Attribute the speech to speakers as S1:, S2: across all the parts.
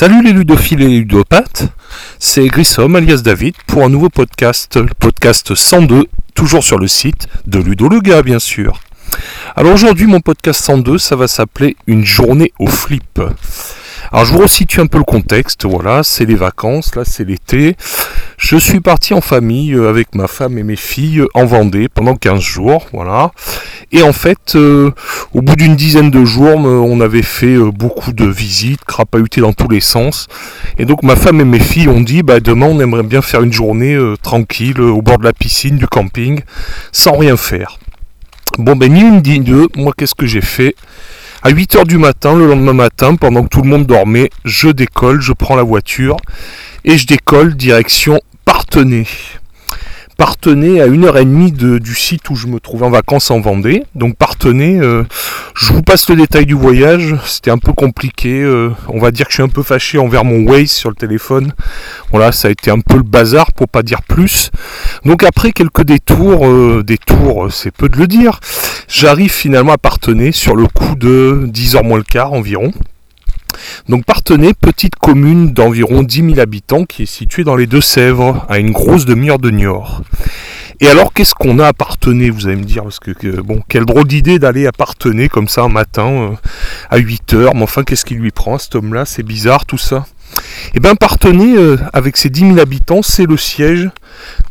S1: Salut les ludophiles et les ludopathes, c'est Grissom alias David pour un nouveau podcast, le podcast 102, toujours sur le site de Ludo le gars bien sûr. Alors aujourd'hui mon podcast 102 ça va s'appeler Une journée au flip. Alors je vous resitue un peu le contexte, voilà, c'est les vacances, là c'est l'été. Je suis parti en famille euh, avec ma femme et mes filles en Vendée pendant 15 jours, voilà. Et en fait, euh, au bout d'une dizaine de jours, on avait fait euh, beaucoup de visites, crapahuté dans tous les sens. Et donc ma femme et mes filles ont dit, bah demain on aimerait bien faire une journée tranquille au bord de la piscine, du camping, sans rien faire. Bon ben ni une ni deux, moi qu'est-ce que j'ai fait? À 8h du matin, le lendemain matin, pendant que tout le monde dormait, je décolle, je prends la voiture et je décolle direction Partenay. Partenay à 1h30 du site où je me trouvais en vacances en Vendée. Donc Partenay, euh, je vous passe le détail du voyage, c'était un peu compliqué. euh, on va dire que je suis un peu fâché envers mon Waze sur le téléphone. Voilà, ça a été un peu le bazar pour pas dire plus. Donc après quelques détours, euh, détours, c'est peu de le dire, j'arrive finalement à Partenay sur le coup de 10h moins le quart environ. Donc Partenay, petite commune d'environ 10 000 habitants qui est située dans les Deux-Sèvres, à une grosse demi-heure de Niort. Et alors qu'est-ce qu'on a à Partenay, vous allez me dire, parce que, bon, quelle drôle d'idée d'aller à Partenay comme ça un matin euh, à 8 heures, mais enfin qu'est-ce qui lui prend cet homme-là, c'est bizarre tout ça. Et bien Partenay, euh, avec ses 10 000 habitants, c'est le siège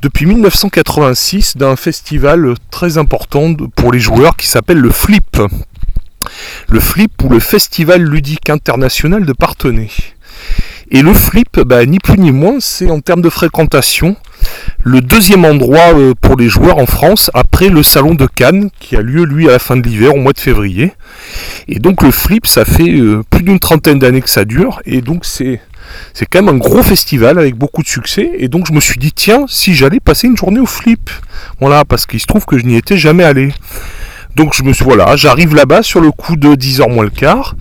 S1: depuis 1986 d'un festival très important pour les joueurs qui s'appelle le Flip. Le Flip ou le Festival ludique international de Partenay. Et le Flip, bah, ni plus ni moins, c'est en termes de fréquentation le deuxième endroit euh, pour les joueurs en France après le salon de Cannes qui a lieu lui à la fin de l'hiver au mois de février. Et donc le Flip, ça fait euh, plus d'une trentaine d'années que ça dure et donc c'est c'est quand même un gros festival avec beaucoup de succès. Et donc je me suis dit, tiens, si j'allais passer une journée au flip. Voilà, parce qu'il se trouve que je n'y étais jamais allé. Donc je me suis, voilà, j'arrive là-bas sur le coup de 10h moins le quart.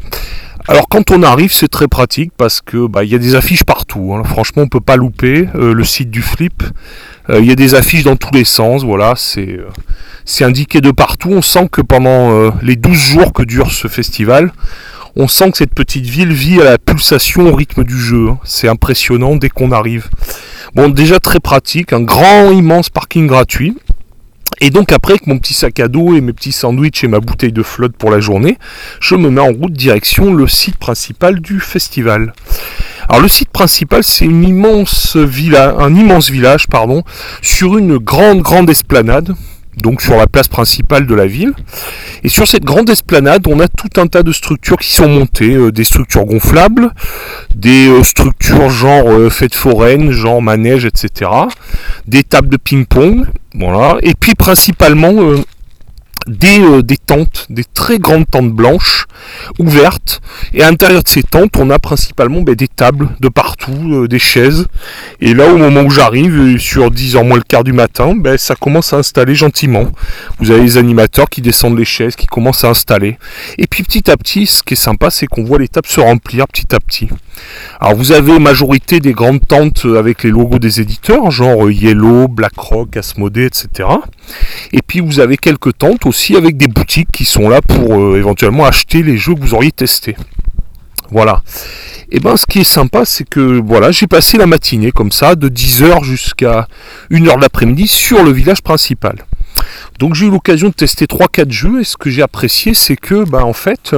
S1: Alors quand on arrive, c'est très pratique parce que bah, il y a des affiches partout. hein. Franchement, on peut pas louper euh, le site du flip. Euh, Il y a des affiches dans tous les sens. Voilà, c'est euh, indiqué de partout. On sent que pendant les 12 jours que dure ce festival, on sent que cette petite ville vit à la pulsation au rythme du jeu. hein. C'est impressionnant dès qu'on arrive. Bon, déjà très pratique, un grand, immense parking gratuit. Et donc après, avec mon petit sac à dos et mes petits sandwichs et ma bouteille de flotte pour la journée, je me mets en route direction le site principal du festival. Alors le site principal, c'est une immense villa, un immense village, pardon, sur une grande, grande esplanade, donc sur la place principale de la ville. Et sur cette grande esplanade, on a tout un tas de structures qui sont montées, euh, des structures gonflables, des euh, structures genre euh, fête foraine, genre manège, etc. Des tables de ping-pong, voilà. Et puis principalement euh, des, euh, des tentes, des très grandes tentes blanches, ouvertes. Et à l'intérieur de ces tentes, on a principalement ben, des tables de partout, euh, des chaises. Et là, au moment où j'arrive, sur 10 h moins le quart du matin, ben, ça commence à installer gentiment. Vous avez les animateurs qui descendent les chaises, qui commencent à installer. Et puis petit à petit, ce qui est sympa, c'est qu'on voit les tables se remplir petit à petit. Alors vous avez majorité des grandes tentes euh, avec les logos des éditeurs, genre euh, Yellow, BlackRock, Asmodee, etc. Et puis vous avez quelques tentes aussi avec des boutiques qui sont là pour euh, éventuellement acheter les jeux que vous auriez testés. Voilà. Et ben ce qui est sympa, c'est que voilà, j'ai passé la matinée comme ça, de 10h jusqu'à 1h de l'après-midi sur le village principal. Donc j'ai eu l'occasion de tester 3-4 jeux et ce que j'ai apprécié c'est que ben en fait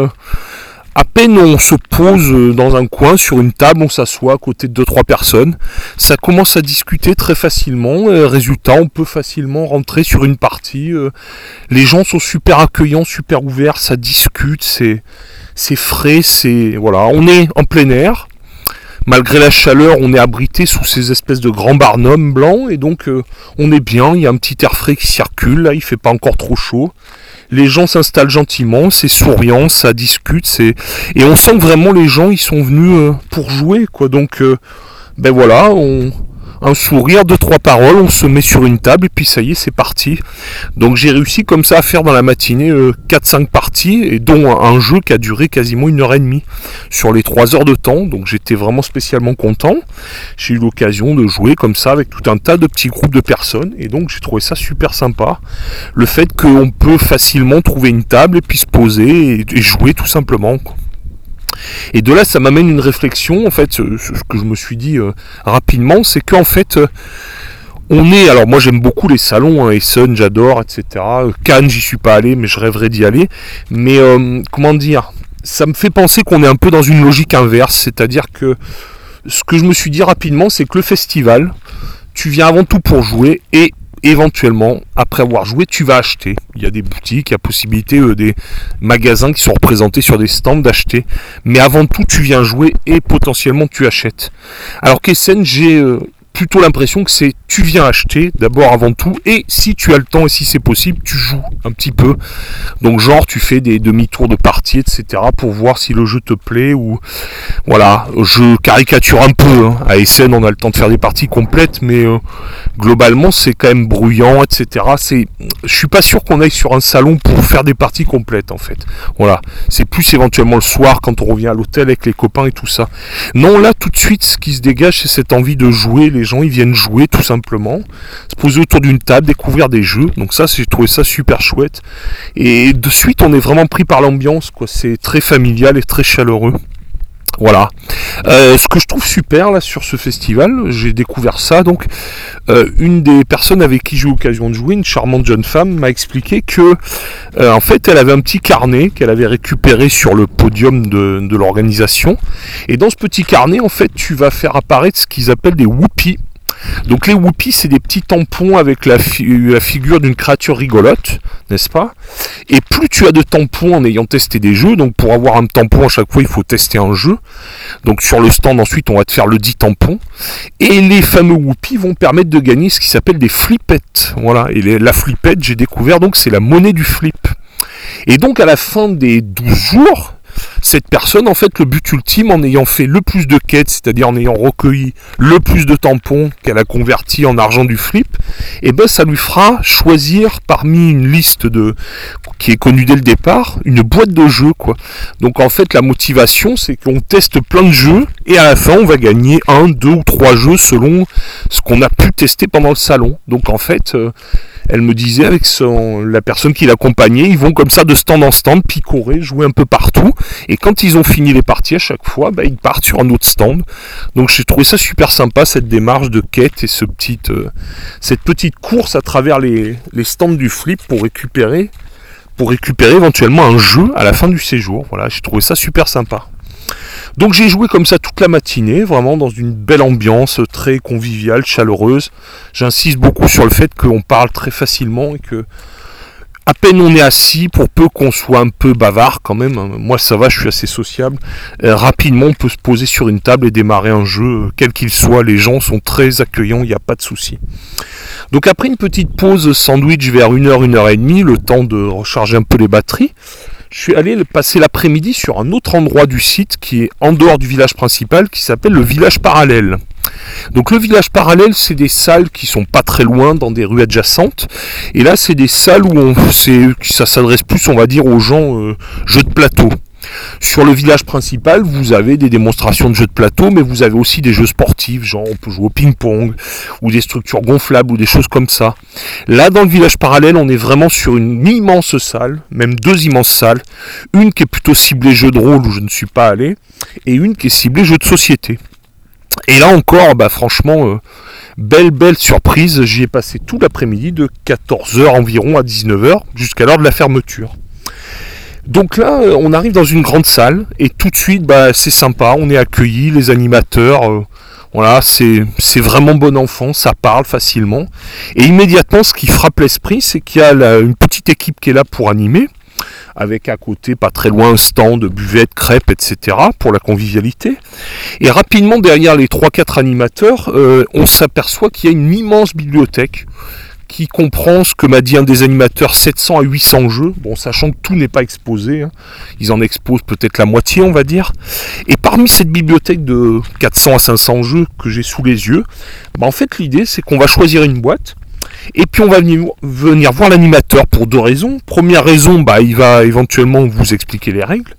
S1: à peine on se pose euh, dans un coin sur une table, on s'assoit à côté de 2-3 personnes, ça commence à discuter très facilement. Euh, résultat, on peut facilement rentrer sur une partie. euh, les gens sont super accueillants, super ouverts, ça discute, c'est frais, c'est voilà, on est en plein air. Malgré la chaleur, on est abrité sous ces espèces de grands barnums blancs et donc on est bien. Il y a un petit air frais qui circule. Là, il fait pas encore trop chaud. Les gens s'installent gentiment, c'est souriant, ça discute, c'est et on sent que vraiment les gens ils sont venus euh, pour jouer quoi. Donc euh, ben voilà, on un sourire, deux, trois paroles, on se met sur une table et puis ça y est, c'est parti. Donc j'ai réussi comme ça à faire dans la matinée 4-5 euh, parties, et dont un jeu qui a duré quasiment une heure et demie sur les 3 heures de temps. Donc j'étais vraiment spécialement content. J'ai eu l'occasion de jouer comme ça avec tout un tas de petits groupes de personnes, et donc j'ai trouvé ça super sympa. Le fait qu'on peut facilement trouver une table et puis se poser et, jouer tout simplement. Et de là, ça m'amène une réflexion, en fait, ce, que je me suis dit euh, rapidement, c'est qu'en fait, euh, on est, alors moi j'aime beaucoup les salons, hein, Essen, j'adore, etc. Euh, Cannes, j'y suis pas allé, mais je rêverais d'y aller. Mais comment dire, ça me fait penser qu'on est un peu dans une logique inverse, c'est-à-dire que ce que je me suis dit rapidement, c'est que le festival, tu viens avant tout pour jouer et éventuellement, après avoir joué, tu vas acheter. Il y a des boutiques, il y a possibilité euh, des magasins qui sont représentés sur des stands d'acheter. Mais avant tout, tu viens jouer et potentiellement tu achètes. Alors qu'Essen, j'ai euh, l'impression que c'est tu viens acheter d'abord avant tout et si tu as le temps et si c'est possible tu joues un petit peu. Donc genre tu fais des demi-tours de partie etc pour voir si le jeu te plaît ou voilà. Je caricature un peu hein. à Essen on a le temps de faire des parties complètes mais euh, globalement c'est quand même bruyant etc c'est je suis pas sûr qu'on aille sur un salon pour faire des parties complètes en fait. Voilà. C'est plus éventuellement le soir quand on revient à l'hôtel avec les copains et tout ça. Non là tout de suite ce qui se dégage c'est cette envie de jouer les ils viennent jouer tout simplement, se poser autour d'une table, découvrir des jeux. Donc ça, j'ai trouvé ça super chouette. Et de suite, on est vraiment pris par l'ambiance, quoi. C'est très familial et très chaleureux. Voilà. Euh, ce que je trouve super là sur ce festival, j'ai découvert ça. Donc, euh, une des personnes avec qui j'ai eu l'occasion de jouer, une charmante jeune femme, m'a expliqué que, euh, en fait, elle avait un petit carnet qu'elle avait récupéré sur le podium de, de l'organisation. Et dans ce petit carnet, en fait, tu vas faire apparaître ce qu'ils appellent des whoopies. Donc les whoopies, c'est des petits tampons avec la, figure d'une créature rigolote, n'est-ce pas? Et plus tu as de tampons en ayant testé des jeux, donc pour avoir un tampon à chaque fois, il faut tester un jeu. Donc sur le stand, ensuite, on va te faire le dit tampon. Et les fameux whoopies vont permettre de gagner ce qui s'appelle des flippettes. Voilà, et la flippette, j'ai découvert, donc c'est la monnaie du flip. Et donc à la fin des 12 jours, cette personne, en fait, le but ultime, en ayant fait le plus de quêtes, c'est-à-dire en ayant recueilli le plus de tampons qu'elle a converti en argent du flip, et eh ben ça lui fera choisir parmi une liste de qui est connue dès le départ, une boîte de jeux quoi. Donc en fait la motivation c'est qu'on teste plein de jeux et à la fin on va gagner un, deux ou trois jeux selon ce qu'on a pu tester pendant le salon. Donc en fait euh, elle me disait avec la personne qui l'accompagnait, ils vont comme ça de stand en stand, picorer, jouer un peu partout. Et quand ils ont fini les parties à chaque fois, bah, ils partent sur un autre stand. Donc j'ai trouvé ça super sympa, cette démarche de quête et euh, cette petite course à travers les, les stands du flip pour récupérer, pour récupérer éventuellement un jeu à la fin du séjour. Voilà, j'ai trouvé ça super sympa. Donc j'ai joué comme ça toute la matinée, vraiment dans une belle ambiance très conviviale, chaleureuse. J'insiste beaucoup sur le fait qu'on parle très facilement et que à peine on est assis, pour peu qu'on soit un peu bavard quand même, hein, moi ça va, je suis assez sociable, euh, rapidement on peut se poser sur une table et démarrer un jeu, euh, quel qu'il soit, les gens sont très accueillants, il n'y a pas de souci. Donc après une petite pause sandwich vers 1h, 1h30, le temps de recharger un peu les batteries, je suis allé passer l'après-midi sur un autre endroit du site qui est en dehors du village principal qui s'appelle le village parallèle. Donc le village parallèle, c'est des salles qui sont pas très loin dans des rues adjacentes. Et là, c'est des salles où on, ça s'adresse plus, on va dire, aux gens euh, jeux de plateau. Sur le village principal, vous avez des démonstrations de jeux de plateau, mais vous avez aussi des jeux sportifs, genre on peut jouer au ping-pong, ou des structures gonflables, ou des choses comme ça. Là, dans le village parallèle, on est vraiment sur une immense salle, même deux immenses salles. Une qui est plutôt ciblée jeux de rôle, où je ne suis pas allé, et une qui est ciblée jeux de société. Et là encore, bah franchement, euh, belle belle surprise, j'y ai passé tout l'après-midi de 14h environ à 19h jusqu'à l'heure de la fermeture. Donc là, euh, on arrive dans une grande salle et tout de suite, bah, c'est sympa, on est accueilli, les animateurs, euh, voilà, c'est vraiment bon enfant, ça parle facilement. Et immédiatement, ce qui frappe l'esprit, c'est qu'il y a une petite équipe qui est là pour animer, avec à côté, pas très loin, un stand, buvette, crêpes, etc., pour la convivialité. Et rapidement, derrière les 3-4 animateurs, euh, on s'aperçoit qu'il y a une immense bibliothèque qui comprend ce que m'a dit un des animateurs 700 à 800 jeux, bon sachant que tout n'est pas exposé, hein. ils en exposent peut-être la moitié on va dire. Et parmi cette bibliothèque de 400 à 500 jeux que j'ai sous les yeux, bah, en fait l'idée c'est qu'on va choisir une boîte et puis on va venir, voir l'animateur pour deux raisons. Première raison, bah, il va éventuellement vous expliquer les règles.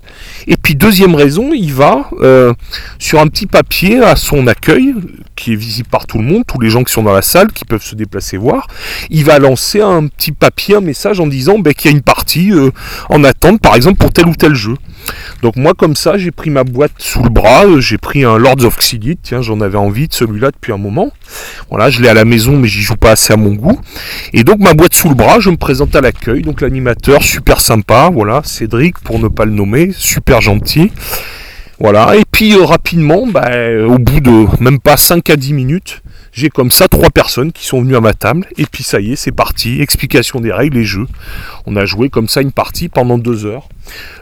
S1: Et puis deuxième raison, il va euh, sur un petit papier à son accueil, qui est visible par tout le monde, tous les gens qui sont dans la salle, qui peuvent se déplacer voir, il va lancer un petit papier, un message en disant bah, qu'il y a une partie euh, en attente, par exemple pour tel ou tel jeu. Donc moi comme ça, j'ai pris ma boîte sous le bras, euh, j'ai pris un Lords of Xylit, tiens, j'en avais envie de celui-là depuis un moment. Voilà, je l'ai à la maison mais j'y joue pas assez à mon goût. Et donc ma boîte sous le bras, je me présente à l'accueil, donc l'animateur super sympa, voilà, Cédric pour ne pas le nommer, super gentil. Voilà, et puis euh, rapidement, bah, au bout de même pas 5 à 10 minutes, j'ai comme ça trois personnes qui sont venues à ma table, et puis ça y est, c'est parti, explication des règles et jeux. On a joué comme ça une partie pendant deux heures.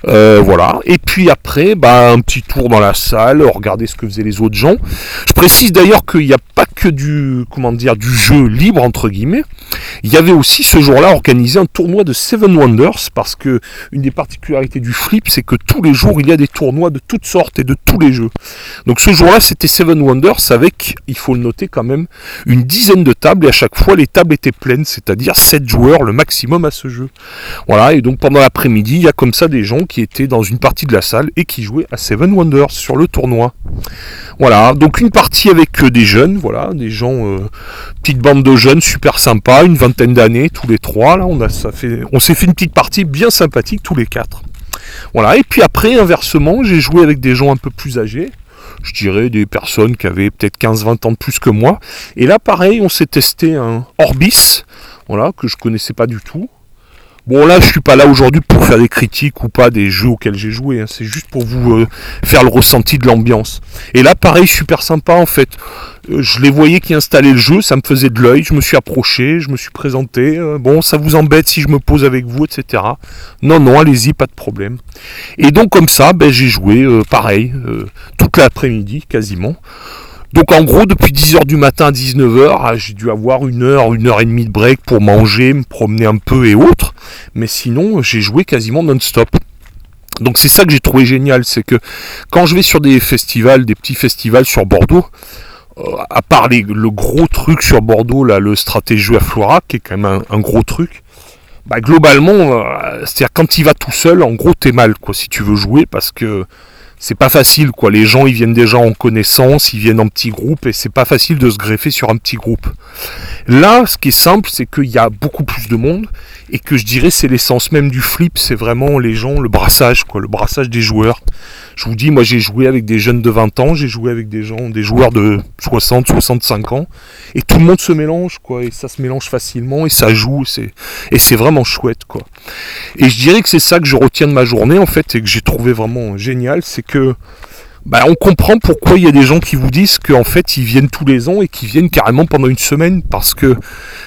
S1: Euh, voilà. Et puis après, bah, un petit tour dans la salle, regarder ce que faisaient les autres gens. Je précise d'ailleurs qu'il n'y a pas que du, comment dire, du jeu libre entre guillemets. Il y avait aussi ce jour-là organisé un tournoi de Seven Wonders parce que une des particularités du flip, c'est que tous les jours il y a des tournois de toutes sortes et de tous les jeux. Donc ce jour-là, c'était Seven Wonders avec, il faut le noter quand même, une dizaine de tables et à chaque fois les tables étaient pleines, c'est-à-dire 7 joueurs le maximum à ce jeu. Voilà. Et donc pendant l'après-midi, il y a comme ça des gens qui étaient dans une partie de la salle et qui jouaient à Seven Wonders sur le tournoi. Voilà, donc une partie avec euh, des jeunes, voilà, des gens, euh, petite bande de jeunes super sympa, une vingtaine d'années tous les trois. Là, on a ça fait, on s'est fait une petite partie bien sympathique tous les quatre. Voilà, et puis après, inversement, j'ai joué avec des gens un peu plus âgés je dirais des personnes qui avaient peut-être 15-20 ans de plus que moi. Et là, pareil, on s'est testé un Orbis, voilà, que je connaissais pas du tout. Bon là je suis pas là aujourd'hui pour faire des critiques ou pas des jeux auxquels j'ai joué, hein. c'est juste pour vous euh, faire le ressenti de l'ambiance. Et là pareil super sympa en fait. Euh, je les voyais qui installaient le jeu, ça me faisait de l'œil, je me suis approché, je me suis présenté, euh, bon ça vous embête si je me pose avec vous, etc. Non non allez-y, pas de problème. Et donc comme ça, ben, j'ai joué pareil, toute l'après-midi quasiment. Donc en gros, depuis 10h du matin à 19h, ah, j'ai dû avoir une heure, une heure et demie de break pour manger, me promener un peu et autres. Mais sinon, j'ai joué quasiment non-stop. Donc c'est ça que j'ai trouvé génial, c'est que quand je vais sur des festivals, des petits festivals sur Bordeaux, euh, à part le gros truc sur Bordeaux, là, le stratégie à Flora, qui est quand même un, gros truc, bah globalement, euh, c'est-à-dire quand il va tout seul, en gros t'es mal quoi si tu veux jouer parce que c'est pas facile quoi. Les gens ils viennent déjà en connaissance, ils viennent en petits groupes et c'est pas facile de se greffer sur un petit groupe. Là, ce qui est simple, c'est qu'il y a beaucoup plus de monde et que je dirais c'est l'essence même du flip, c'est vraiment les gens, le brassage quoi, le brassage des joueurs. Je vous dis, moi j'ai joué avec des jeunes de 20 ans, j'ai joué avec des gens, des joueurs de 60, 65 ans et tout le monde se mélange quoi et ça se mélange facilement et ça joue, c'est et c'est vraiment chouette quoi. Et je dirais que c'est ça que je retiens de ma journée en fait et que j'ai trouvé vraiment génial, c'est bah, on comprend pourquoi il y a des gens qui vous disent qu'en fait ils viennent tous les ans et qui viennent carrément pendant une semaine parce que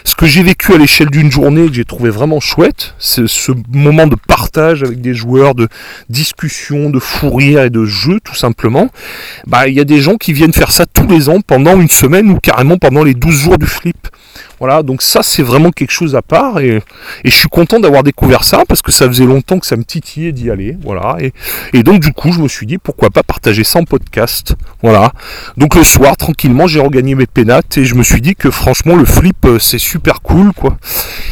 S1: ce que j'ai vécu à l'échelle d'une journée que j'ai trouvé vraiment chouette, c'est ce moment de partage avec des joueurs, de discussion, de fou rire et de jeu tout simplement. Bah il y a des gens qui viennent faire ça tous les ans pendant une semaine ou carrément pendant les 12 jours du flip. Voilà, donc ça c'est vraiment quelque chose à part et, je suis content d'avoir découvert ça parce que ça faisait longtemps que ça me titillait d'y aller. Voilà, et, donc du coup je me suis dit pourquoi pas partager ça en podcast. Voilà, donc le soir tranquillement j'ai regagné mes pénates et je me suis dit que franchement le flip euh, c'est super cool quoi.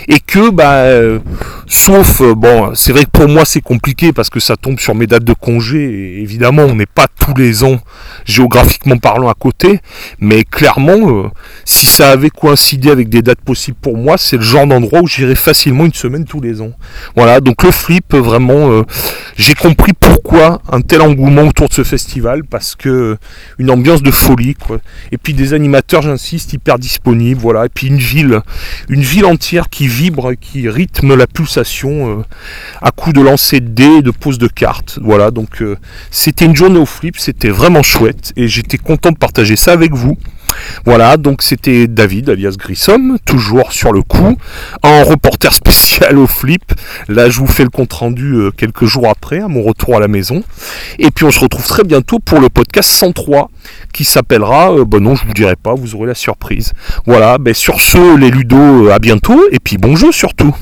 S1: Et que bah euh, sauf euh, bon c'est vrai que pour moi c'est compliqué parce que ça tombe sur mes dates de congé évidemment on n'est pas tous les ans géographiquement parlant à côté, mais clairement si ça avait coïncidé avec des dates possibles pour moi, c'est le genre d'endroit où j'irai facilement une semaine tous les ans. Voilà, donc le flip, vraiment, euh, j'ai compris pourquoi un tel engouement autour de ce festival, parce que une ambiance de folie. Et puis des animateurs, j'insiste, hyper disponibles, voilà. Et puis une ville, une ville entière qui vibre, qui rythme la pulsation euh, à coup de lancer de dés de pose de cartes. Voilà, donc euh, c'était une journée au flip, c'était vraiment chouette, et j'étais content de partager ça avec vous. Voilà, donc c'était David alias Grissom, toujours sur le coup, en reporter spécial au flip. Là, je vous fais le compte rendu euh, quelques jours après, à mon retour à la maison. Et puis on se retrouve très bientôt pour le podcast 103, qui s'appellera, euh, bon non, je vous dirai pas, vous aurez la surprise. Voilà, ben sur ce, les ludos, euh, à bientôt, et puis bon jeu surtout.